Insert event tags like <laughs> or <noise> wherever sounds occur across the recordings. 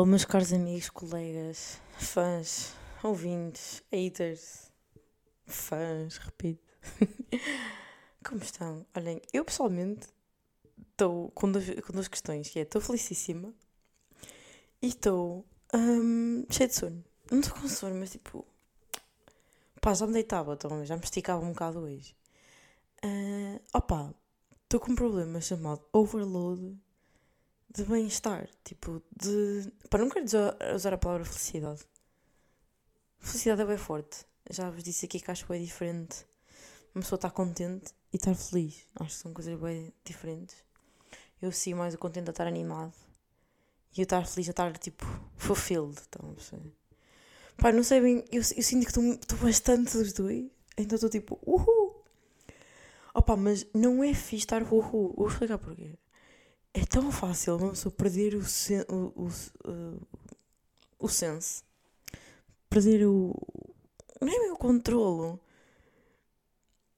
Hello, meus caros amigos, colegas, fãs, ouvintes, haters, fãs, repito. <laughs> Como estão? Olhem, eu pessoalmente estou com, com duas questões, que é, estou felicíssima e estou hum, cheia de sono. Não estou com sono, mas tipo, pá, já me deitava, então, já me esticava um bocado hoje. Ah, opa, estou com um problema chamado overload de bem-estar, tipo, de. Pá, não quero usar a palavra felicidade. Felicidade é bem forte. Já vos disse aqui que acho que é diferente. Uma pessoa estar contente e estar feliz. Acho que são coisas bem diferentes. Eu sigo mais o contente a estar animado. E eu estar feliz a estar, tipo, fulfilled. Perceber? Pá, não sei bem. Eu, eu sinto que estou bastante dos dois. Então estou tipo, uhul! Opa, mas não é fixe estar uhul. Vou explicar porquê. É tão fácil uma pessoa perder o, sen o, o, uh, o sense. Perder o. Nem o controlo.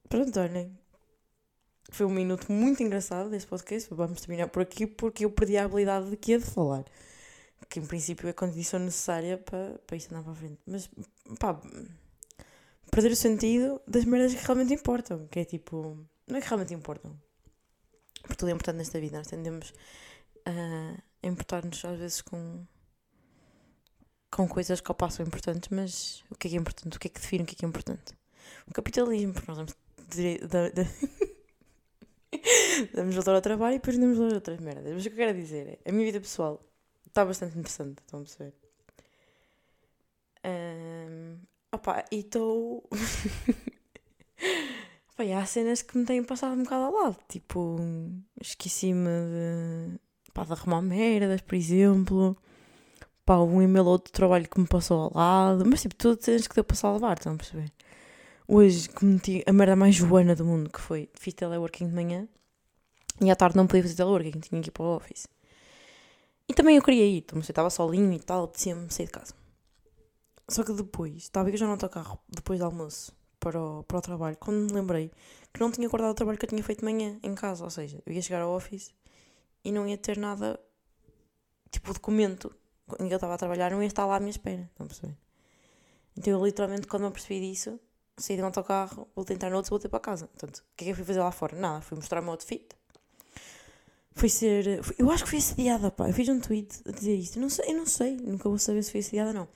Pronto, olhem. Foi um minuto muito engraçado deste podcast. Vamos terminar por aqui porque eu perdi a habilidade de que é de falar. Que em princípio é a condição necessária para, para isto andar para a frente. Mas, pá, perder o sentido das merdas que realmente importam. Que é tipo. Não é que realmente importam. Porque tudo é importante nesta vida. Nós tendemos a importar-nos às vezes com, com coisas que ao passo são importantes, mas o que é que é importante? O que é que define o que é que é importante? O capitalismo, porque nós damos, dire- da- da- <laughs> damos valor ao trabalho e depois damos valor a outras merdas. Mas o que eu quero dizer é, a minha vida pessoal está bastante interessante, estão a perceber? Ahm, opa, e estou. <laughs> Há cenas que me têm passado um bocado ao lado. Tipo, esqueci-me de, pá, de arrumar merdas, por exemplo. Pá, um e-mail ou outro trabalho que me passou ao lado. Mas tipo, tudo cenas que deu para salvar, estão a perceber? Hoje cometi a merda mais joana do mundo, que foi, fiz teleworking de manhã. E à tarde não podia fazer teleworking, tinha que ir para o office. E também eu queria ir, então, eu estava sozinho e tal, apetecia-me sair de casa. Só que depois, estava ir já no autocarro, depois do almoço, para o, para o trabalho, quando me lembrei que não tinha guardado o trabalho que eu tinha feito de manhã em casa. Ou seja, eu ia chegar ao office e não ia ter nada, tipo, documento em que eu estava a trabalhar, não ia estar lá à minha espera. Então eu literalmente, quando me apercebi disso, saí de um autocarro, voltei a entrar no outro e voltei para casa. Portanto, o que é que eu fui fazer lá fora? Nada, fui mostrar o meu outfit. Foi ser. foi- eu acho que fui assediada, pá. Eu fiz um tweet a dizer isto. Eu não sei, eu não sei. Nunca vou saber se fui assediada ou não.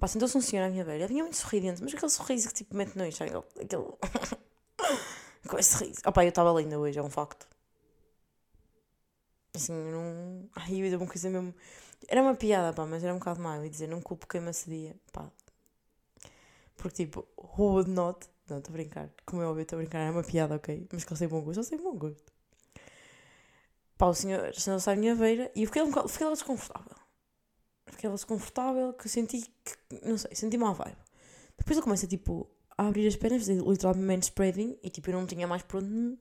Pá, sentou-se um senhor à minha beira. Ele vinha muito sorridente, mas aquele sorriso que tipo mete nojo, sabe? Aquele. <laughs> Com esse sorriso. Ah, pá, eu estava linda hoje, é um facto. Assim, eu não. Ai, eu ia uma coisa mesmo. Era uma piada, pá, mas era um bocado. Eu ia dizer, não culpo quem me assedia, pá. Porque tipo, who would not? Não, estou a brincar. Como é óbvio, estou a brincar. Era uma piada, ok? Mas que ele tem bom gosto, ele tem bom gosto. Pá, o senhor sentou-se à minha beira e eu fiquei, um fiquei lá desconfortável. Fiquei lá desconfortável, que senti que, não sei, senti má vibe. Depois eu começo a, tipo, a abrir as pernas, fazer literalmente spreading e, tipo, eu não tinha mais por onde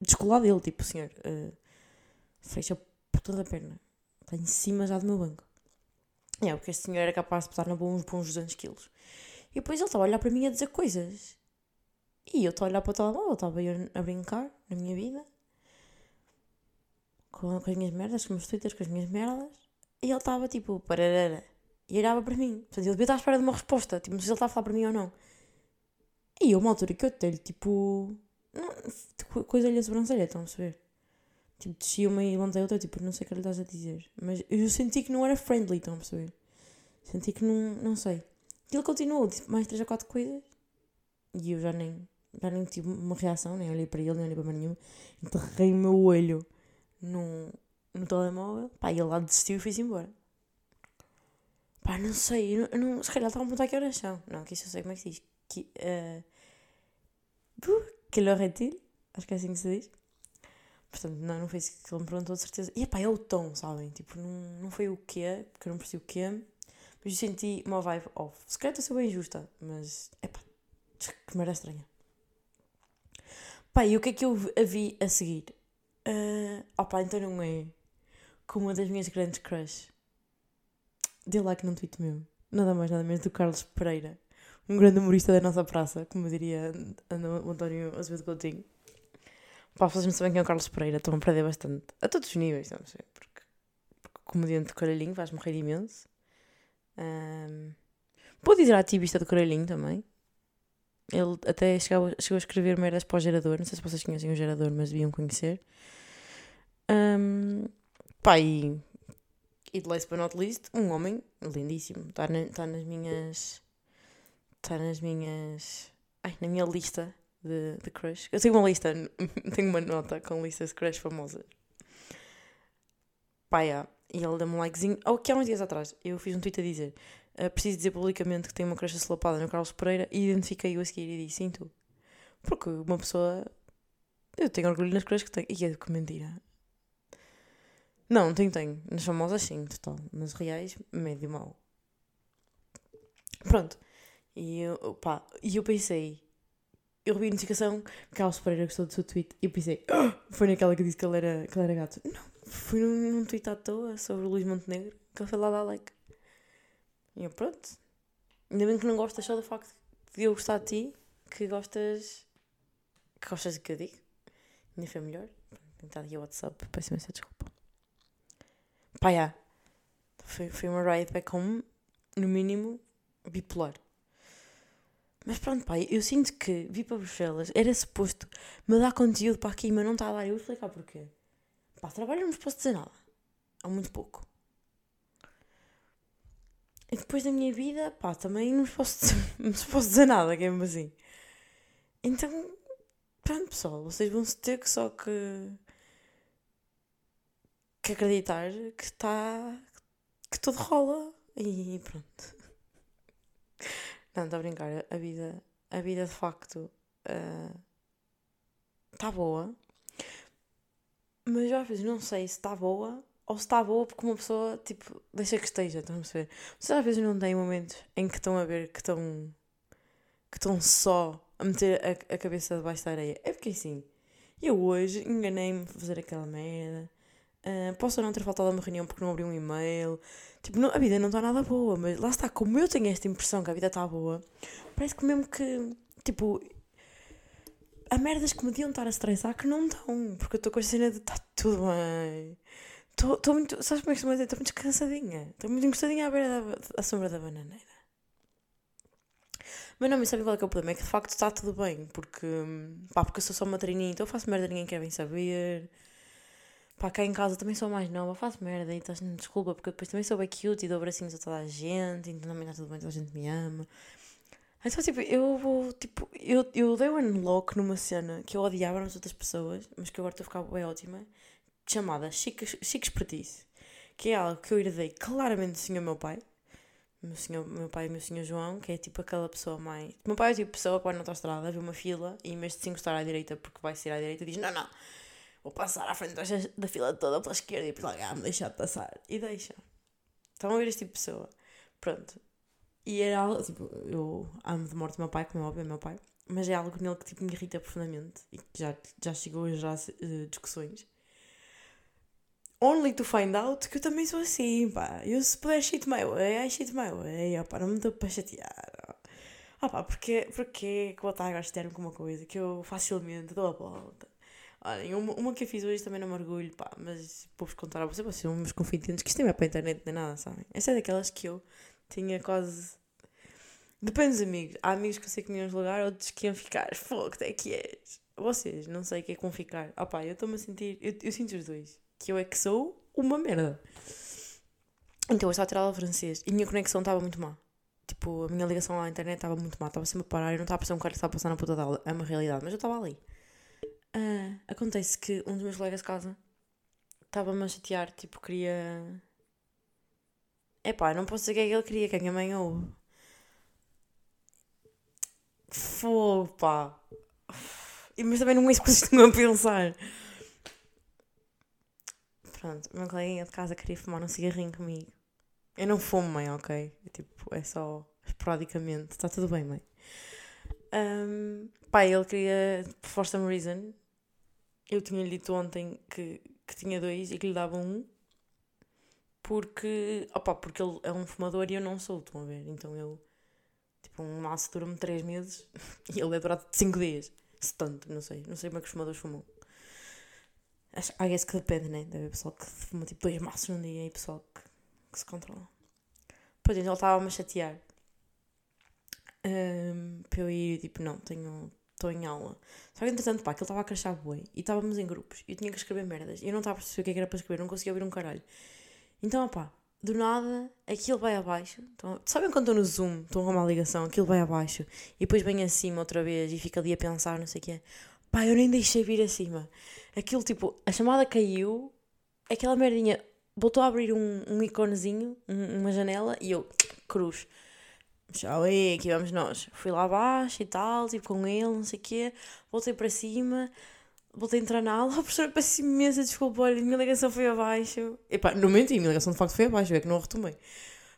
descolar dele. Tipo, senhor, eh, fecha por toda a perna. Está em cima já do meu banco. É, porque este senhor era capaz de pesar na boa uns bons 200 quilos. E depois ele estava a olhar para mim a dizer coisas. E eu estava a olhar para o telemóvel, estava a brincar na minha vida. Com, com as minhas merdas, com os meus twitters, com as minhas merdas. E ele estava tipo, pararara. E olhava para mim. Portanto, eu devia estar à espera de uma resposta. Tipo, não sei se ele estava a falar para mim ou não. E eu, uma altura que eu dei-lhe, tipo. tipo, Coisa-lhe a sobrancelha, estão a perceber? Tipo, descia uma e levantei outra, tipo, não sei o que lhe estás a dizer. Mas eu senti que não era friendly, estão a perceber? Senti que não, não sei. E ele continuou, disse mais três ou quatro coisas. E eu já nem, já nem tive uma reação, nem olhei para ele, nem olhei para mais nenhuma. Enterrei o meu olho no, no telemóvel. Pá, e ele lá desistiu e foi-se embora. Pá, não sei, eu não, se calhar estava a perguntar que horas são. Não, que isso eu sei como é que se diz. Que, uh, que l'heure? Acho que é assim que se diz. Portanto, não, não foi isso que ele me perguntou de certeza. E pá, é o tom, sabem? Tipo, não, não foi o quê, porque eu não percebi o quê. Mas eu senti uma vibe off. Se calhar estou a ser bem injusta, mas é pá, que merda estranha. Pá, e o que é que eu a vi a seguir? Uh, opá, então não é com uma das minhas grandes crush. Dê like num tweet meu. Nada mais, nada menos do Carlos Pereira. Um grande humorista da nossa praça, como diria o António Azevedo Coutinho. Pá, vocês não sabem quem é o Carlos Pereira, estão a perder bastante. A todos os níveis, não sei. Porque, porque comediante Caralhinho, vais morrer imenso. Um, dizer ativista do Caralhinho também. Ele até chegou, chegou a escrever merdas para o gerador. Não sei se vocês conhecem o gerador, mas deviam conhecer. Um, pá, e, e de last but not least, um homem lindíssimo. Está na, tá nas minhas. Está nas minhas. Ai, na minha lista de, de crush. Eu tenho uma lista, <laughs> tenho uma nota com listas de crush famosas. Pá, yeah. E ele deu-me um likezinho. Oh, que há uns dias atrás eu fiz um tweet a dizer: uh, Preciso dizer publicamente que tenho uma crush assolapada no Carlos Pereira e identifiquei-o a seguir e disse: Sim, tu. Porque uma pessoa. Eu tenho orgulho nas crushes que tenho. E é que mentira. Não, tenho, tenho. Nas famosas, sim, total. Nas reais, médio mal. Pronto. E eu, pá, e eu pensei, eu revi a notificação que Carlos Pereira gostou do seu tweet e eu pensei, oh! foi naquela que disse que ele era, que ele era gato. Não, foi num, num tweet à toa sobre o Luís Montenegro que ele foi lá dar like. E eu, pronto. Ainda bem que não gostas só do facto de eu gostar de ti, que gostas. que gostas de que eu digo. Ainda foi melhor. Tentar aqui o WhatsApp, peço imensa desculpa. Pá, já. Foi, foi uma ride back home, no mínimo, bipolar. Mas pronto, pai, eu sinto que vi para Bruxelas, era suposto me dar conteúdo para aqui, mas não está a dar. Eu vou explicar porquê. Pá, trabalho não vos posso dizer nada. Há muito pouco. E depois da minha vida, pá, também não posso <laughs> não vos posso dizer nada, que é mesmo assim. Então, pronto, pessoal, vocês vão se ter que só que. Que acreditar que está. que tudo rola. E pronto. Não, estou a brincar. A vida, a vida de facto está uh, boa. Mas às vezes não sei se está boa ou se está boa porque uma pessoa, tipo, deixa que esteja, estão a perceber? Vocês às vezes não têm momentos em que estão a ver que estão que estão só a meter a, a cabeça debaixo da areia. É porque assim, eu hoje enganei-me a fazer aquela merda. Uh, posso não ter faltado a uma reunião porque não abri um e-mail. Tipo, não, a vida não está nada boa, mas lá está, como eu tenho esta impressão que a vida está boa, parece que mesmo que, tipo, há merdas que me deviam estar a estressar que não estão, porque eu estou com a cena de está tudo bem. Estou muito, sabes como é que se dizer? Estou muito cansadinha. Estou muito encostadinha à beira da à sombra da bananeira. Mas não, me sabe qual é, que é o problema? É que de facto está tudo bem, porque, pá, porque eu sou só uma treininha, então eu faço merda ninguém quer bem saber. Pá, cá em casa também sou mais nova, faço merda e estás desculpa, porque depois também sou bem cute e dou bracinhos a toda a gente, então também está tudo bem, toda a gente me ama. Então, tipo, eu vou, tipo, eu, eu dei um unlock numa cena que eu odiava nas outras pessoas, mas que agora estou a ficar bem ótima, chamada Chique, Chique Expertise, que é algo que eu herdei claramente do senhor meu pai, meu, senhor, meu pai e meu senhor João, que é tipo aquela pessoa mais. Meu pai é tipo pessoa que vai na autostrada, vê uma fila e em vez de se encostar à direita porque vai ser à direita, diz: Não, não, vou passar à frente da fila toda pela esquerda e depois lá, ah, me deixar de passar. E deixa. Estão a ver este tipo de pessoa. Pronto. E era algo, tipo, eu amo de morte o meu pai, como é óbvio, é meu pai, mas é algo nele que tipo, me irrita profundamente e que já, já chegou a gerar uh, discussões. Only to find out que eu também sou assim, pá. Eu se puder shit my way, I shit my way, pá, não me dou para chatear. Ah pá, porque, porque que vou estar a chatear-me com uma coisa que eu facilmente dou a volta. Uma, uma que eu fiz hoje também não me orgulho, pá, mas vou-vos contar a vocês, vocês são meus confidentes, que isto nem é para a internet nem nada, sabem? Essa é daquelas que eu tinha quase. Depende dos amigos. Há amigos que eu sei que me iam julgar, outros que iam ficar. Fogo, até que és. Vocês, não sei o que é com ficar. Ah pá, eu estou-me a sentir. Eu, eu sinto os dois. Que eu é que sou uma merda. Então eu estava a tirar aula francês e a minha conexão estava muito má. Tipo, a minha ligação à internet estava muito má, estava sempre a parar e não estava a passar um cara que estava a passar na puta da aula. É uma realidade, mas eu estava ali. Uh, acontece que um dos meus colegas de casa estava-me a chatear, tipo, queria. Epá, não posso dizer o que é que ele queria, que a minha mãe ouve. Fogo, pá. Mas também não é isso que <laughs> a pensar. Pronto, o meu coleguinha de casa queria fumar um cigarrinho comigo. Eu não fumo, mãe, ok? É, tipo, é só esporadicamente. Está tudo bem, mãe. Um, pá, ele queria, for some reason, eu tinha-lhe dito ontem que, que tinha dois e que lhe dava um porque, opa, porque ele é um fumador e eu não sou, estão a ver? Então eu, tipo, um maço dura-me 3 meses <laughs> e ele é durado 5 dias. Se tanto, não sei. Não sei como é que os fumadores fumam. I guess que depende, né? Deve haver pessoal que fuma tipo dois maços num dia e pessoal que, que se controla. Pois então ele estava-me a chatear. Um, para eu ir, tipo, não, tenho. Estou em aula. Só que entretanto, pá, que ele estava a crachar boi e estávamos em grupos e eu tinha que escrever merdas. E eu não estava a perceber o que, é que era para escrever, não conseguia ouvir um caralho. Então, pá, do nada, aquilo vai abaixo. Então, sabem quando estou no Zoom, estou a arrumar a ligação, aquilo vai abaixo e depois vem acima outra vez e fica ali a pensar, não sei o quê. Pá, eu nem deixei vir acima. Aquilo tipo, a chamada caiu, aquela merdinha voltou a abrir um, um iconezinho, um, uma janela e eu, cruz. Aí, aqui vamos nós. Fui lá abaixo e tal, tipo com ele, não sei o quê. Voltei para cima, voltei a entrar na aula. <laughs> A professora peço imensa desculpa, olha, minha ligação foi abaixo. E pá, não menti, minha ligação de facto foi abaixo, é que não a retomei.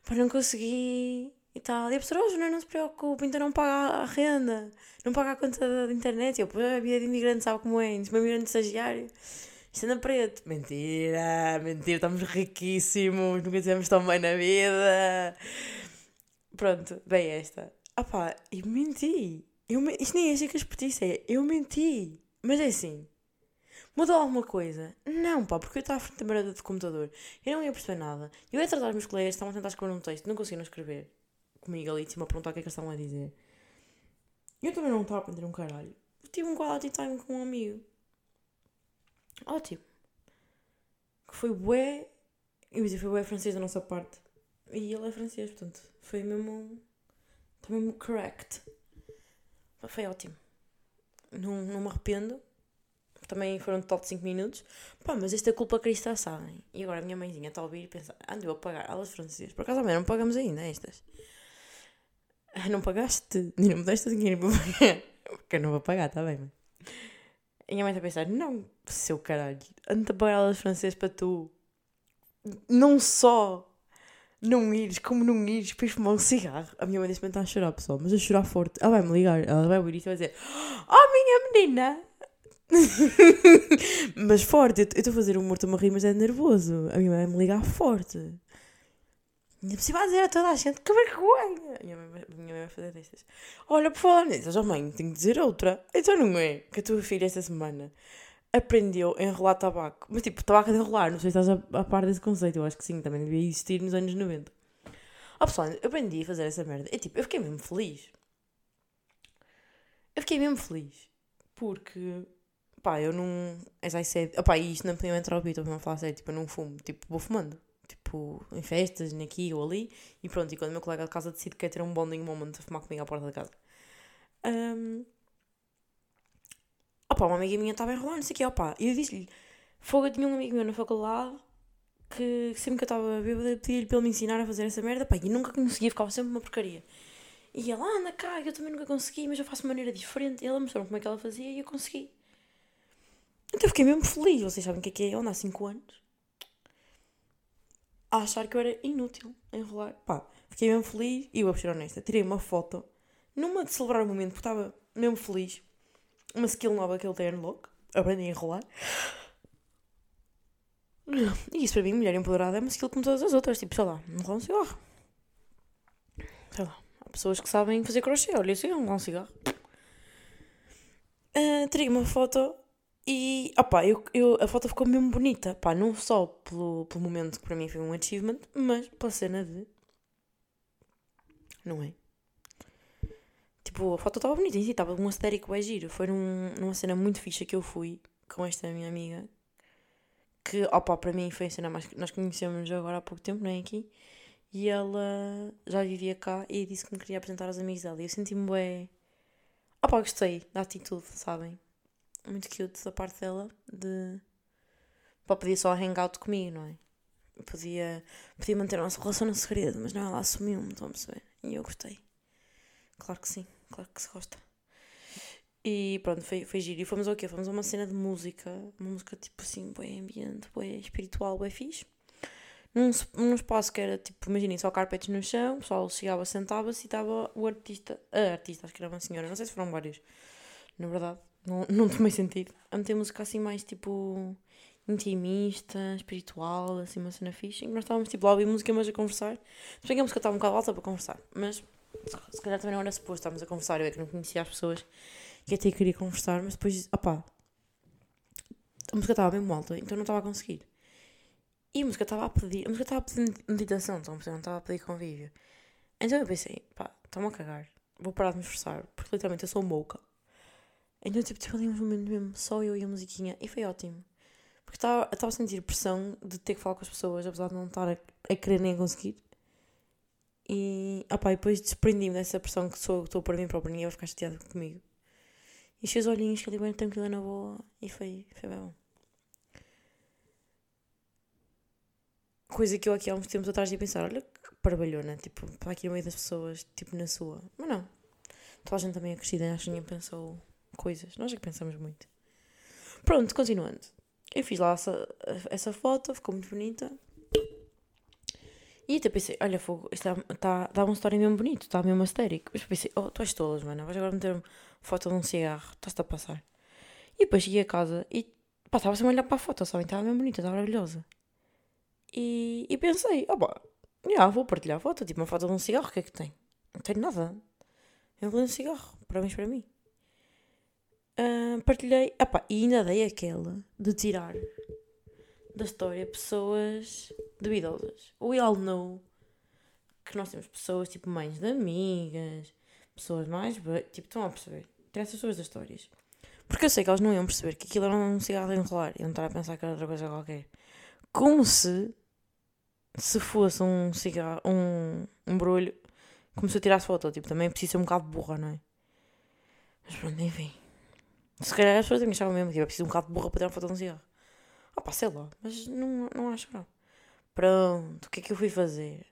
Pá, não consegui e tal. E a professora, oh, não, não se preocupe, então não paga a renda, não paga a conta da internet. E eu, pô, a vida de imigrante sabe como é, de imigrante estagiário. Isto anda preto. Mentira, mentira, estamos riquíssimos, nunca tivemos tão bem na vida. Pronto, bem esta. Ah pá, eu menti. Eu, isto nem é que expertise é. Eu menti. Mas é assim. Mudou alguma coisa? Não, pá, porque eu estava à frente da merda do computador. Eu não ia perceber nada. Eu ia tratar os meus colegas, estavam a tentar escrever um texto, não conseguiam escrever. Comigo ali, tinha a perguntar o que é que eles estavam a dizer. Eu também não estava a aprender um caralho. Eu tive um quality time com um amigo. Ótimo. Que foi bué. Eu dizer, foi bué francês da nossa parte. E ele é francês, portanto, foi mesmo. Está mesmo correct. Foi ótimo. Não, não me arrependo. Também foram total de 5 minutos. Pá, mas esta é culpa cristã, sabem? E agora a minha mãezinha está a ouvir e pensa: ando eu a pagar aulas francesas. Por acaso, não pagamos ainda estas. Não pagaste? Não me deste dinheiro para pagar. <laughs> Porque eu não vou pagar, está bem, mas. E a minha mãe está a pensar: não, seu caralho, ando a pagar aulas francesas para tu. Não só não ires, como não ires, depois fumar um cigarro. A minha mãe neste momento está a chorar, pessoal, mas a chorar forte. Ela vai-me ligar, ela vai ouvir isto e vai dizer: Oh, minha menina! <laughs> mas forte, eu estou a fazer um morto a rir, mas é nervoso. A minha mãe vai-me ligar forte. Ainda vai dizer a toda a gente que vergonha. A minha mãe, a minha mãe vai fazer destas. Olha, por falar nisso, oh mãe, tenho que dizer outra. Então não é que a tua filha esta semana aprendeu a enrolar tabaco. Mas tipo, tabaco de enrolar, não sei se estás a, a par desse conceito, eu acho que sim, também devia existir nos anos 90. Ah pessoal, eu aprendi a fazer essa merda. E tipo, eu fiquei mesmo feliz. Eu fiquei mesmo feliz. Porque, pá, eu não. As I said. Opá, e isto não podia entrar ao vídeo, estou a falar sério, tipo, eu não fumo. Tipo, vou fumando. Tipo, em festas, aqui ou ali. E pronto, e quando o meu colega de casa decide que quer ter um bonding moment a fumar comigo à porta da casa. Um, opá, uma amiga minha estava a enrolar, não sei o quê, opá. E eu disse-lhe, fogo, eu tinha um amigo meu na faculdade que sempre que eu estava bêbada pedia-lhe para ele me ensinar a fazer essa merda, pá, e nunca conseguia, ficava sempre uma porcaria. E ela, anda cá, eu também nunca consegui, mas eu faço de maneira diferente. E ela mostrou-me como é que ela fazia e eu consegui. Então eu fiquei mesmo feliz, vocês sabem o que é que é andar há 5 anos a achar que eu era inútil enrolar. Pá, fiquei mesmo feliz e vou ser honesta, tirei uma foto numa de celebrar o momento porque estava mesmo feliz uma skill nova que ele tem unlock. Aprendi a enrolar. E isso para mim, mulher empoderada, é uma skill como todas as outras. Tipo, sei lá, enrolar um cigarro. Sei lá. Há pessoas que sabem fazer crochê. Olha, assim, enrolar um cigarro. Uh, tirei uma foto e, opá, eu, eu, a foto ficou mesmo bonita. Pá, não só pelo, pelo momento que para mim foi um achievement, mas pela cena de. Não é? Tipo, a foto estava bonita em si, estava um aesthetic bem giro. Foi num, numa cena muito fixa que eu fui com esta minha amiga. Que, opa, para mim foi a cena mais. Nós conhecemos agora há pouco tempo, não é? Aqui. E ela já vivia cá e disse que me queria apresentar aos amigos dela. E eu senti-me bem. Opa, gostei da atitude, sabem? Muito cute da parte dela de. Pá, podia só hangout comigo, não é? Podia, podia manter a nossa relação no segredo, mas não, ela assumiu-me, estão a perceber? E eu gostei. Claro que sim claro que se gosta. E pronto, foi, foi giro. E fomos ao quê? Fomos a uma cena de música, uma música tipo assim, bem ambiente, bem espiritual, bem fixe. Num, num espaço que era tipo, imaginem, só carpetes no chão, o pessoal chegava, sentava-se e estava o artista, a artista, acho que era uma senhora, não sei se foram vários, na verdade, não, <laughs> não tomei sentido. A meter música assim mais tipo intimista, espiritual, assim, uma cena fixe, em que nós estávamos tipo lá a ouvir música, mas a conversar. Se bem que a música estava um bocado alta para conversar, mas se calhar também não era suposto, estávamos a conversar, eu é que não conhecia as pessoas que até queria conversar, mas depois, opá, a música estava mesmo alta, então não estava a conseguir. E a música estava a pedir, a música estava a pedir meditação, então não estava a pedir convívio. Então eu pensei, pá, estão-me a cagar, vou parar de me esforçar, porque literalmente eu sou moca. Então tipo, tive ali um momento mesmo, só eu e a musiquinha, e foi ótimo. Porque estava a sentir pressão de ter que falar com as pessoas, apesar de não estar a, a querer nem a conseguir. E, opá, depois desprendi-me dessa pressão que sou, estou por mim própria, ninguém vai ficar chateado comigo. E os olhinhos ali bem tranquila na boa, e foi, foi bem bom. Coisa que eu aqui há uns tempos atrás ia pensar, olha que parvalhona, tipo, para aqui no meio das pessoas, tipo na sua. Mas não. Toda a gente também é crescida, acho que ninguém pensou coisas. Nós é que pensamos muito. Pronto, continuando. Eu fiz lá essa, essa foto, ficou muito bonita. E até pensei, olha, fogo, isto dá, tá, uma história mesmo bonito, está mesmo astérico. Mas pensei, oh, tu és tolas, mano, vais agora meter foto de um cigarro, estás-te a passar. E depois cheguei a casa e pá, estava sempre a olhar para a foto, sabem, estava mesmo bonita, estava maravilhosa. E, e pensei, oh, pá, já, vou partilhar a foto, tipo uma foto de um cigarro, o que é que tem? Não tem nada. Eu vou um cigarro, para mim, para mim. Uh, partilhei, opa, e ainda dei aquela de tirar da história pessoas duvidosas. We all know que nós temos pessoas tipo mães de amigas, pessoas mais. Tipo, estão a perceber? Tirar essas pessoas das histórias. Porque eu sei que elas não iam perceber que aquilo era um cigarro a enrolar. Iam estar a pensar que era outra coisa qualquer. Como se. Se fosse um cigarro. Um, um brulho. Como se eu tirasse foto. Tipo, também preciso ser um bocado burra, não é? Mas pronto, enfim. Se calhar as pessoas também achavam mesmo que eu preciso um bocado burra para tirar foto de um cigarro. Ah pá, sei lá. Mas não, não acho não. Pronto, o que é que eu fui fazer?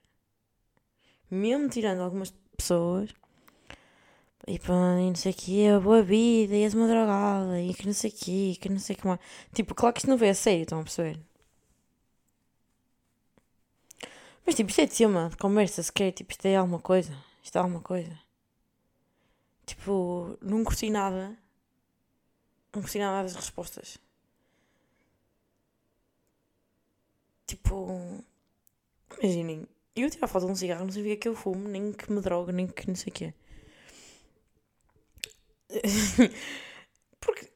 Mesmo tirando algumas pessoas. E pá, e não sei o que, a boa vida, e és uma drogada, e que não sei o que, que não sei o que mais. Tipo, claro que isto não veio a sério, estão a perceber? Mas tipo, isto é tema de conversa, se quer, tipo, isto é alguma coisa. Isto é alguma coisa. Tipo, não curti nada não gostei nada das respostas. Tipo, imaginem, eu tirar foto de um cigarro não significa que eu fumo, nem que me drogo, nem que não sei o quê. <laughs> Porque,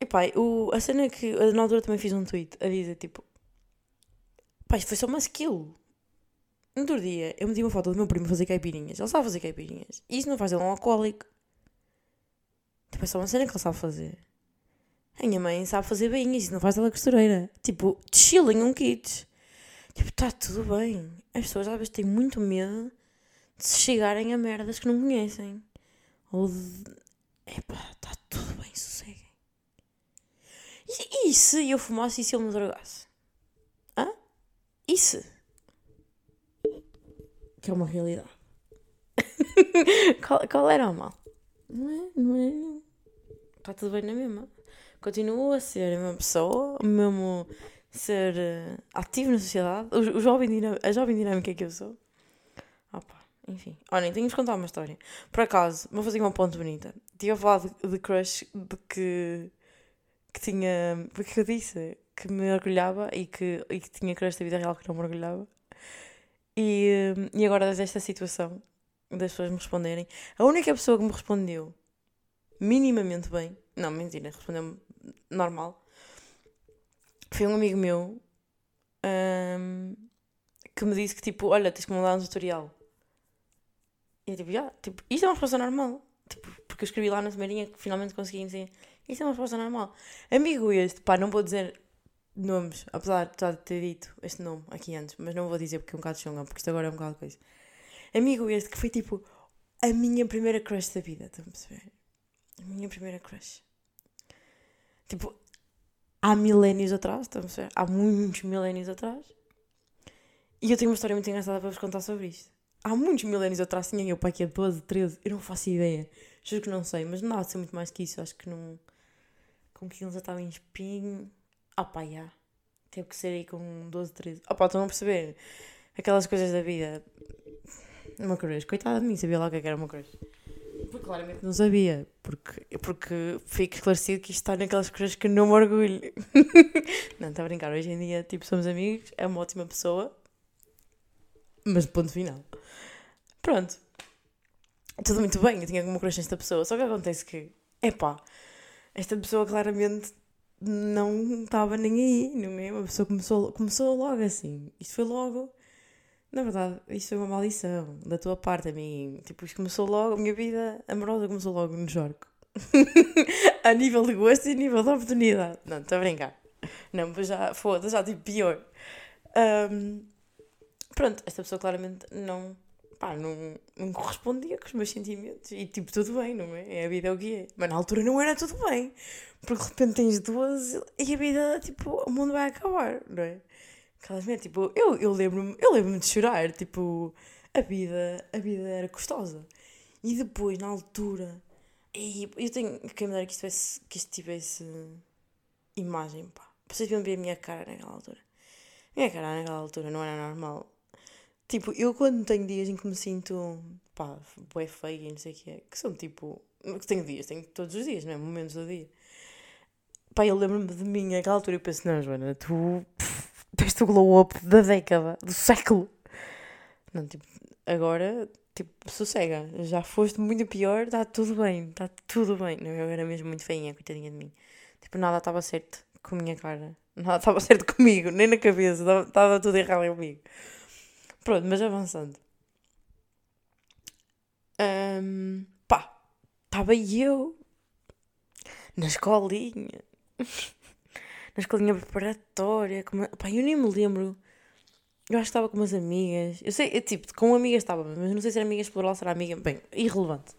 epá, o, a cena é que na altura também fiz um tweet a dizer tipo, pá, isto foi só uma skill. No outro dia eu meti uma foto do meu primo fazer caipirinhas. Ele sabe fazer caipirinhas. E isso não faz ele um alcoólico. Tipo, é só uma cena que ele sabe fazer. A minha mãe sabe fazer bem isso, não faz ela costureira. Tipo, chilling um kit. Tipo, está tudo bem. As pessoas às vezes têm muito medo de se chegarem a merdas que não conhecem. Ou de. Epá, está tudo bem, sosseguem. E, e se eu fumasse e se eu me drogasse? Hã? E se? Que é uma realidade. <laughs> qual, qual era o mal? Não é? Não é? Está tudo bem na mesma continuo a ser a mesma pessoa, o mesmo ser uh, ativo na sociedade, o, o jovem a jovem dinâmica que eu sou. Opa, enfim. Olhem, tenho de contar uma história. Por acaso, vou fazer uma ponte bonita. Tinha falado de, de crush de que, que tinha. Porque eu disse que me orgulhava e que, e que tinha crush da vida real que não me orgulhava. E, uh, e agora, desta situação, das pessoas me responderem, a única pessoa que me respondeu minimamente bem, não, mentira, respondeu-me normal. Foi um amigo meu um, que me disse que tipo, olha, tens que mandar um tutorial. E eu tipo, yeah, tipo, isto é uma resposta normal. Tipo, porque eu escrevi lá na semaninha que finalmente consegui dizer, isto é uma resposta normal. Amigo este, pá, não vou dizer nomes, apesar de já ter dito este nome aqui antes, mas não vou dizer porque é um bocado chunga, porque isto agora é um bocado coisa. Amigo este que foi tipo a minha primeira crush da vida, estão a perceber? A minha primeira crush. Tipo, há milénios atrás, estamos a ver? Há muitos milénios atrás. E eu tenho uma história muito engraçada para vos contar sobre isto. Há muitos milénios atrás, tinha eu pai que é 12, 13, eu não faço ideia. Juro que não sei, mas não há de ser muito mais que isso. Acho que não. Com 15 já estava em espinho. Ah pá, já. Teve que ser aí com 12, 13. Ah pá, estão a perceber? Aquelas coisas da vida. Uma crush. Coitada de mim, sabia lá o que é era uma crush. Porque claramente não sabia. Porque, porque fico esclarecido que isto está naquelas coisas que não me orgulho. <laughs> não, está a brincar. Hoje em dia, tipo, somos amigos, é uma ótima pessoa. Mas ponto final. Pronto. Tudo muito bem, eu tinha alguma crush nesta pessoa. Só que acontece que, epá, esta pessoa claramente não estava nem aí, não é? Uma pessoa começou, começou logo assim. Isto foi logo. Na verdade, isto foi uma maldição da tua parte, a mim. Tipo, isto começou logo, a minha vida amorosa começou logo no Jorco. <laughs> a nível de gosto e a nível de oportunidade. Não, estou a brincar. Não, mas já, foda, já tipo pior. Um, pronto, esta pessoa claramente não, pá, não, não correspondia com os meus sentimentos. E tipo, tudo bem, não? É a vida é o que é. Mas na altura não era tudo bem. Porque de repente tens duas e a vida, tipo, o mundo vai acabar, não é? Claramente, tipo, eu, eu lembro-me eu lembro de chorar, tipo, a vida, a vida era custosa. E depois, na altura, e eu tenho que me dar que isto tivesse, que isto tivesse imagem, pá. Vocês deviam ver a minha cara naquela altura. A minha cara naquela altura não era normal. Tipo, eu quando tenho dias em que me sinto, pá, bué feia e não sei o que é, que são tipo, que tenho dias, tenho todos os dias, não é? Momentos do dia. Pá, eu lembro-me de mim naquela altura e penso, não, Joana, tu pff, o glow up da década, do século. Não, tipo, agora, tipo, sossega, já foste muito pior, está tudo bem, está tudo bem. Não, eu era mesmo muito feinha, coitadinha de mim. Tipo, nada estava certo com a minha cara. Nada estava <laughs> certo comigo, nem na cabeça, estava tudo errado comigo. Pronto, mas avançando. Um, pá, estava eu na escolinha, <laughs> na escolinha preparatória. Como, pá, eu nem me lembro. Eu acho que estava com umas amigas. Eu sei, eu, tipo, com amigas estava, mas não sei se era amigas plural, se era amiga. Bem, irrelevante.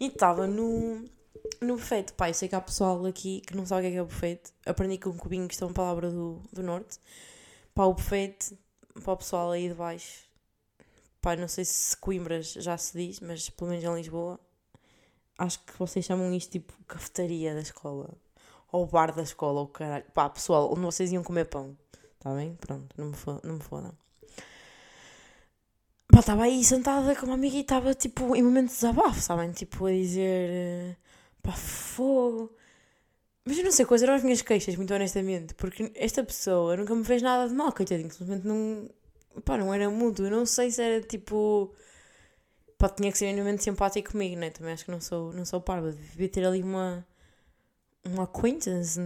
E estava no, no buffet. Pá, eu sei que há pessoal aqui que não sabe o que é, que é o buffet. Aprendi com um cubinho que é uma palavra do, do norte. Pá, o buffet, para o pessoal aí de baixo. Pá, não sei se Coimbras já se diz, mas pelo menos em Lisboa. Acho que vocês chamam isto tipo cafetaria da escola. Ou bar da escola, ou caralho. Pá, pessoal, onde vocês iam comer pão. Está bem? Pronto, não me, fodam. Pá, estava aí sentada com uma amiga e estava tipo em momento de desabafo, sabem? Tipo a dizer pá, fogo. Mas eu não sei quais eram as minhas queixas, muito honestamente, porque esta pessoa nunca me fez nada de mal, coitadinho, simplesmente não. pá, não era mútuo. Eu não sei se era tipo. pá, tinha que ser minimamente simpático comigo, né? Também acho que não sou, não sou parva. Devia ter ali uma. Uma acquaintance,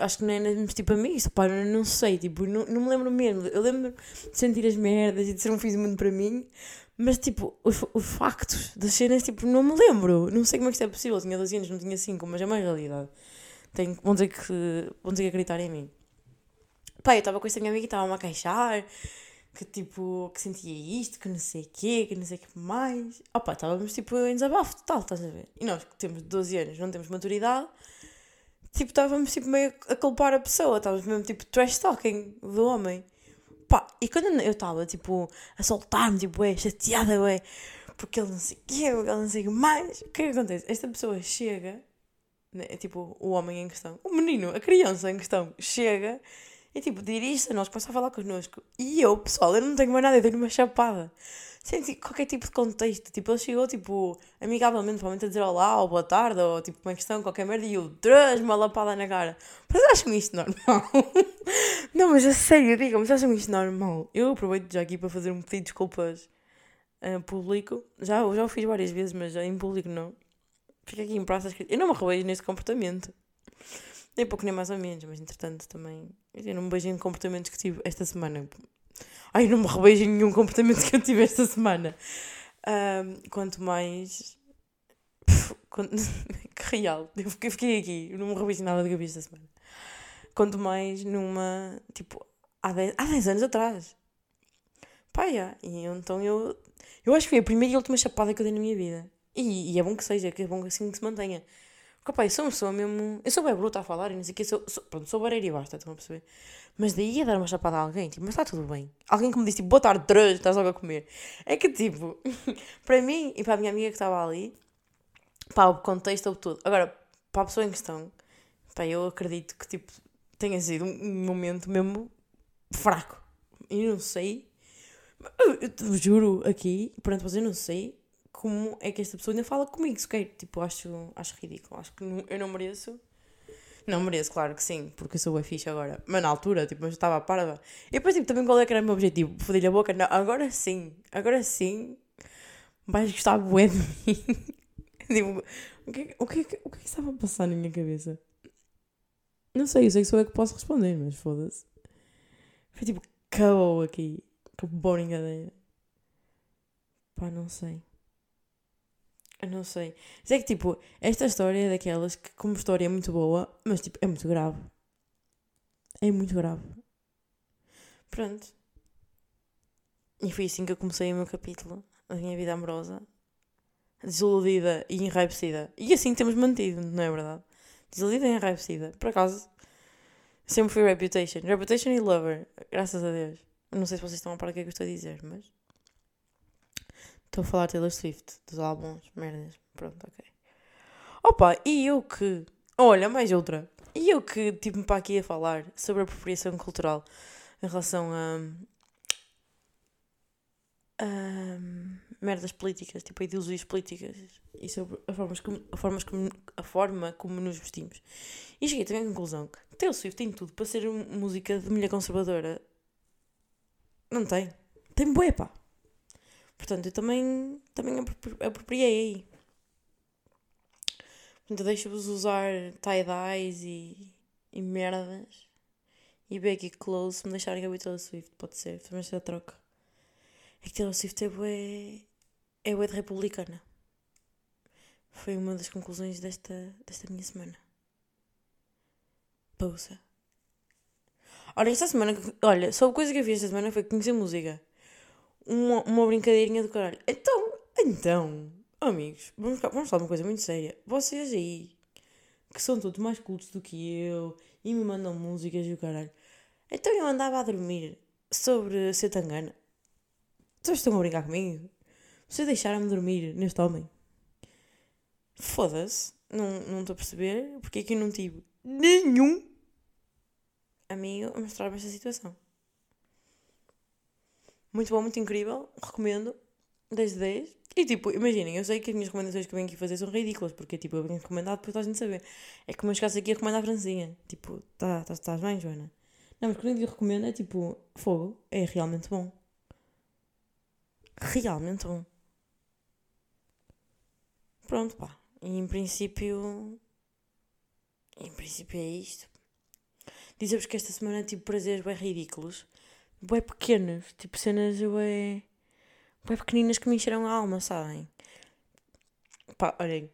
acho que nem éramos tipo amigos, pá, não sei, tipo, não, não me lembro mesmo. Eu lembro de sentir as merdas e de ser um fiz muito para mim, mas, tipo, os, os factos das cenas, tipo, não me lembro. Não sei como é que isto é possível. Tinha 12 anos, não tinha 5, mas é uma realidade. Tenho, vão, dizer que, vão dizer que acreditar em mim. Pá, eu estava com esta minha amiga e estava-me a queixar. Que, tipo, que sentia isto, que não sei o quê, que não sei o que mais. Opa, estávamos, tipo, em desabafo total, estás a ver? E nós, que temos 12 anos, não temos maturidade, tipo, estávamos, tipo, meio a culpar a pessoa. Estávamos mesmo, tipo, trash talking do homem. Pá, e quando eu estava, tipo, a soltar-me, tipo, é chateada, ué, porque ele não sei o quê, ele não sei o que mais, o que é que acontece? Esta pessoa chega, né, tipo, o homem em questão, o menino, a criança em questão, chega e, tipo, dirige-se a nós, começa a falar connosco. E eu, pessoal, eu não tenho mais nada, eu tenho uma chapada sem qualquer tipo de contexto. Tipo, ele chegou, tipo, amigavelmente, provavelmente a dizer olá, ou boa tarde, ou tipo, como é que estão, qualquer merda, e eu traz uma lapada na cara. Mas acham isto normal? <laughs> não, mas a sério, digam, mas acham isto normal? Eu aproveito já aqui para fazer um pedido de desculpas uh, público. Já, já o fiz várias vezes, mas em público não. Fica aqui em praças Eu não me arrobei nesse comportamento. Nem pouco nem mais ou menos, mas entretanto também. Eu não me beijo em comportamentos que tive esta semana. Ai, não me revejo em nenhum comportamento que eu tive esta semana. Um, quanto mais. quanto... <laughs> que real. Eu fiquei aqui, eu não me revejo nada de vi esta semana. Quanto mais numa. Tipo, há 10, há 10 anos atrás. Pá, yeah. e então eu. Eu acho que foi a primeira e última chapada que eu dei na minha vida. E, e é bom que seja, que é bom assim que se mantenha. Pá, eu sou uma pessoa mesmo. Eu sou bem bruta a falar e não sei o que. Sou, sou, pronto, sou bareira e basta, estão a perceber? Mas daí a dar uma chapada a alguém, tipo, mas está tudo bem. Alguém que me disse, tipo, boa tarde, três, estás logo a comer. É que, tipo, <laughs> para mim e para a minha amiga que estava ali, pá, o contexto houve tudo. Agora, para a pessoa em questão, pá, eu acredito que, tipo, tenha sido um momento mesmo fraco. E não sei, eu, eu juro aqui, perante vocês, não sei como é que esta pessoa ainda fala comigo sequer. Tipo, acho, acho ridículo. Acho que não, eu não mereço não mereço, claro que sim, porque eu sou a ficha agora. Mas na altura, tipo, eu estava parva. E depois, tipo, também qual é que era o meu objetivo? Foder-lhe a boca? Não, agora sim, agora sim, vais gostar bué de mim. <laughs> tipo, o que, o, que, o que é que estava a passar na minha cabeça? Não sei, eu sei que sou eu que posso responder, mas foda-se. Foi tipo, acabou aqui. Acabou a brincadeira. Pá, não sei. Eu não sei. Mas é que, tipo, esta história é daquelas que, como história, é muito boa, mas, tipo, é muito grave. É muito grave. Pronto. E foi assim que eu comecei o meu capítulo da minha vida amorosa. Desiludida e enraivecida. E assim temos mantido, não é verdade? Desiludida e enraivecida. Por acaso, sempre fui Reputation. Reputation e Lover. Graças a Deus. Não sei se vocês estão a par do que é que eu estou a dizer, mas. Estou a falar Taylor Swift, dos álbuns, merdas. Pronto, ok. Opa, e eu que. Olha, mais outra. E eu que tive-me para aqui a falar sobre a apropriação cultural em relação a. a merdas políticas, tipo a ideologias políticas e sobre as formas como, a, formas como, a forma como nos vestimos. E cheguei também à conclusão que Taylor Swift tem tudo para ser música de mulher conservadora. Não tem. Tem bué, pá. Portanto, eu também, também apropriei aí. Portanto, deixo-vos usar tie-dyes e, e merdas. E baggy clothes, se me deixarem a Taylor Swift, pode ser. Também ser a troca. É que Taylor Swift é bué, é bué de republicana. Foi uma das conclusões desta, desta minha semana. Pausa. Olha, esta semana, olha, só a coisa que eu fiz esta semana foi conhecer música uma, uma brincadeirinha do caralho. Então, então, amigos, vamos, vamos falar uma coisa muito séria. Vocês aí, que são todos mais cultos do que eu e me mandam músicas e o caralho. Então eu andava a dormir sobre ser tangana. Vocês estão a brincar comigo? Vocês deixaram-me dormir neste homem? Foda-se. Não estou a perceber porque é que eu não tive nenhum amigo a mostrar-me esta situação. Muito bom, muito incrível. Recomendo. 10 de 10. E tipo, imaginem, eu sei que as minhas recomendações que eu venho aqui fazer são ridículas, porque tipo, eu venho recomendar depois estás a saber. É como eu chegasse aqui a recomendar a Francinha. Tipo, tá, tá, estás bem, Joana? Não, mas quando eu recomendo é tipo, fogo, é realmente bom. Realmente bom. Pronto, pá. E em princípio. Em princípio é isto. Dizer-vos que esta semana tive prazeres bem ridículos bué pequenas, tipo cenas bué, bué pequeninas que me encheram a alma, sabem? Pá, olhem,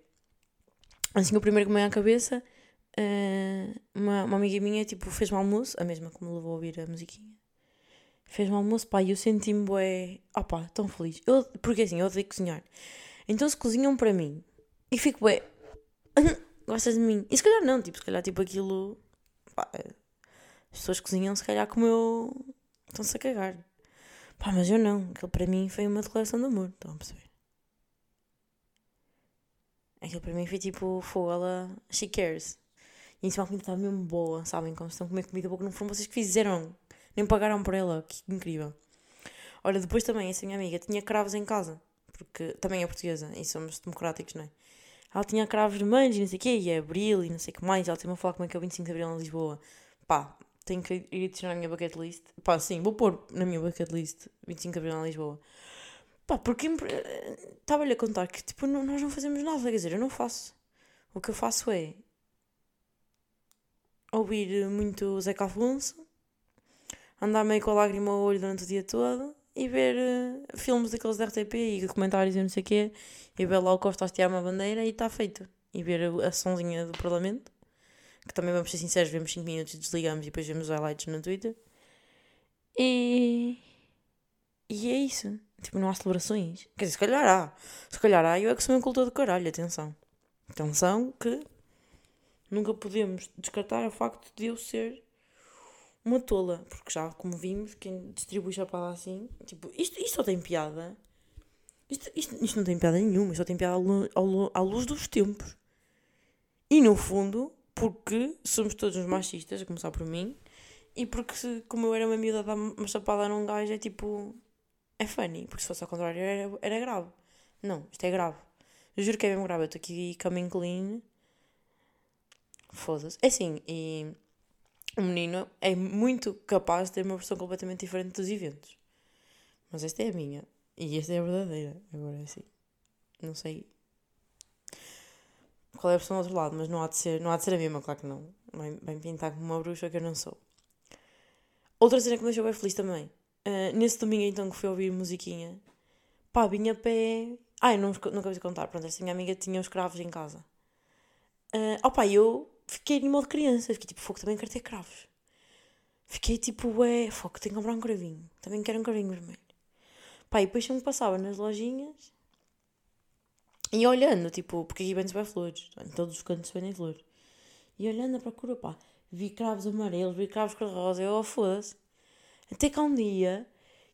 assim o primeiro que me veio à cabeça, uh, uma, uma amiga minha, tipo, fez-me almoço, a mesma que me levou a ouvir a musiquinha, fez-me almoço, pá, e eu senti-me bué, opá, tão feliz, eu, porque assim, eu odeio cozinhar, então se cozinham para mim, e fico bué, <laughs> gostas de mim, e se calhar não, tipo, se calhar tipo aquilo, pá, as pessoas cozinham se calhar como eu Estão-se a cagar. Pá, mas eu não. Aquilo para mim foi uma declaração de amor. Estão a perceber? Aquilo para mim foi tipo, fogo, ela. She cares. E isso é uma comida estava mesmo boa, sabem? Como estão a comer comida boa que não foram vocês que fizeram. Nem pagaram por ela. Que incrível. Olha, depois também, essa minha amiga tinha cravos em casa. Porque também é portuguesa e somos democráticos, não é? Ela tinha cravos mães e não sei o quê, e é abril e não sei o que mais. Ela tem-me a falar como é que é o 25 de abril em Lisboa. Pá, tenho que ir adicionar na minha bucket list. Pá, sim, vou pôr na minha bucket list 25 de Abril em Lisboa. Pá, porque estava-lhe a contar que tipo, não, nós não fazemos nada, quer dizer, eu não faço. O que eu faço é ouvir muito Zeca Afonso, andar meio com a lágrima ao olho durante o dia todo e ver uh, filmes daqueles da RTP e comentários e não sei o quê, e ver lá o Costa a hastear uma bandeira e está feito. E ver a, a sonzinha do Parlamento que também vamos ser sinceros, vemos 5 minutos e desligamos e depois vemos os highlights no Twitter. E. E é isso. Tipo, não há celebrações. Quer dizer, se calhar há. Se calhar há, eu é que sou um cultor do caralho, atenção. Atenção que nunca podemos descartar o facto de eu ser uma tola. Porque já, como vimos, quem distribui chapada assim, tipo, isto, isto só tem piada. Isto, isto, isto não tem piada nenhuma, isto só tem piada à luz dos tempos. E no fundo, porque somos todos uns machistas, a começar por mim, e porque, se, como eu era uma miúda dar uma chapada num gajo, é tipo. É funny, porque se fosse ao contrário era, era grave. Não, isto é grave. Eu juro que é mesmo grave. Eu estou aqui coming clean. Foda-se. É assim, e o menino é muito capaz de ter uma versão completamente diferente dos eventos. Mas esta é a minha. E esta é a verdadeira. Agora é assim. Não sei qual é a versão do outro lado, mas não há de ser, não há de ser a mesma, claro que não. Bem, bem pintar como uma bruxa que eu não sou. Outra cena que me deixou bem feliz também. Uh, nesse domingo então que fui ouvir musiquinha, pá, vinha a pé. Ai, não, nunca vos contar, pronto, esta minha amiga tinha os cravos em casa. Uh, opa, eu fiquei no modo criança, fiquei tipo, fogo, também quero ter cravos. Fiquei tipo, ué, fogo, tenho que comprar um cravinho. Também quero um cravinho vermelho. Pá, e depois sempre passava nas lojinhas e olhando, tipo, porque aqui vende-se bem flores, em todos os cantos vendem flores. E olhando à procura, pá, vi cravos amarelos, vi cravos cor-de-rosa, eu, oh, foda-se. Até que há um dia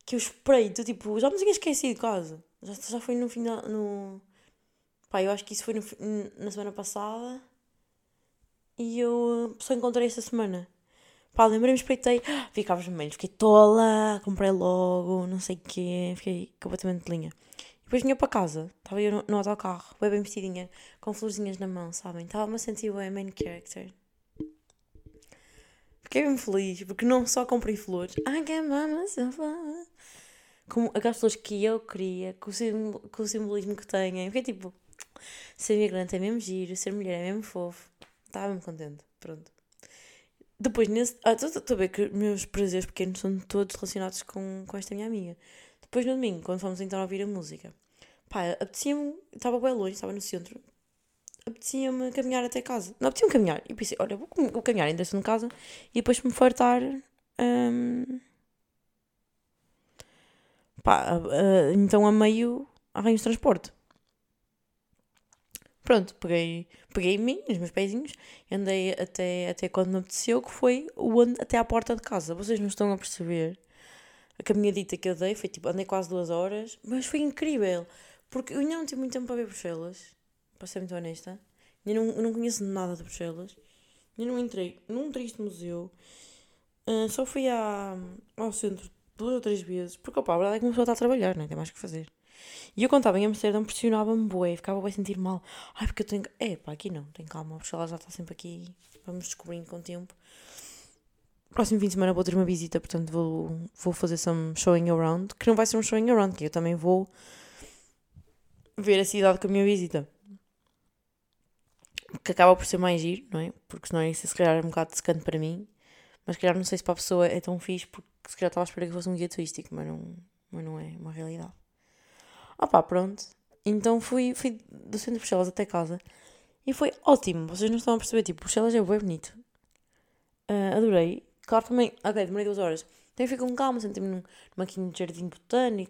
que eu espreito, tipo, já me tinha esquecido quase. Já, já foi no final, no... Pá, eu acho que isso foi no, na semana passada. E eu só encontrei esta semana. Pá, lembrei-me, espreitei, vi cravos vermelhos, fiquei tola, comprei logo, não sei o quê, fiquei completamente de linha. Depois vinha para casa, estava eu no, no autocarro, bem bem vestidinha, com florzinhas na mão, sabem? Estava-me a sentir bem main character. Fiquei bem feliz, porque não só comprei flores, I get myself como aquelas flores que eu queria, com o, simbol, com o simbolismo que têm. Fiquei tipo, ser migrante é mesmo giro, ser mulher é mesmo fofo. Estava mesmo contente, pronto. Depois, nesse. Ah, estou a ver que meus prazeres pequenos são todos relacionados com, com esta minha amiga. Depois no domingo, quando fomos então ouvir a música, pá, apetecia-me, estava bem longe, estava no centro, apetecia-me caminhar até casa. Não, apetecia-me caminhar. E pensei, olha, vou, vou caminhar ainda estou em casa e depois me fartar. Um, pá, uh, então a meio arranjo transporte. Pronto, peguei, peguei em mim, nos meus pezinhos, andei até, até quando me apeteceu, que foi o até à porta de casa. Vocês não estão a perceber a caminhadita que eu dei foi tipo, andei quase duas horas, mas foi incrível, porque eu ainda não tive muito tempo para ver Bruxelas, para ser muito honesta, ainda não, eu não conheço nada de Bruxelas, ainda não entrei num triste museu, uh, só fui à, ao centro duas ou três vezes, porque opa, a verdade é que está a trabalhar, não é? tem mais que fazer. E eu contava em Amsterdão, pressionava-me bué, ficava bem sentir mal. Ai, porque eu tenho. É, pá, aqui não, tem calma, a Bruxelas já está sempre aqui, vamos descobrindo com o tempo. Próximo fim de semana vou ter uma visita, portanto vou, vou fazer some showing around. Que não vai ser um showing around, que eu também vou ver a cidade com a minha visita. Que acaba por ser mais giro, não é? Porque senão isso se calhar é um bocado secante para mim. Mas se calhar não sei se para a pessoa é tão fixe, porque se calhar estava a esperar que fosse um guia turístico, mas não, mas não é uma realidade. Ah pá, pronto. Então fui, fui do centro de Bruxelas até casa. E foi ótimo. Vocês não estão a perceber, tipo, Bruxelas é bem bonito. Uh, adorei. Claro, também, ok, demorei duas horas. Então com calma, sentei-me num, numa de jardim botânico,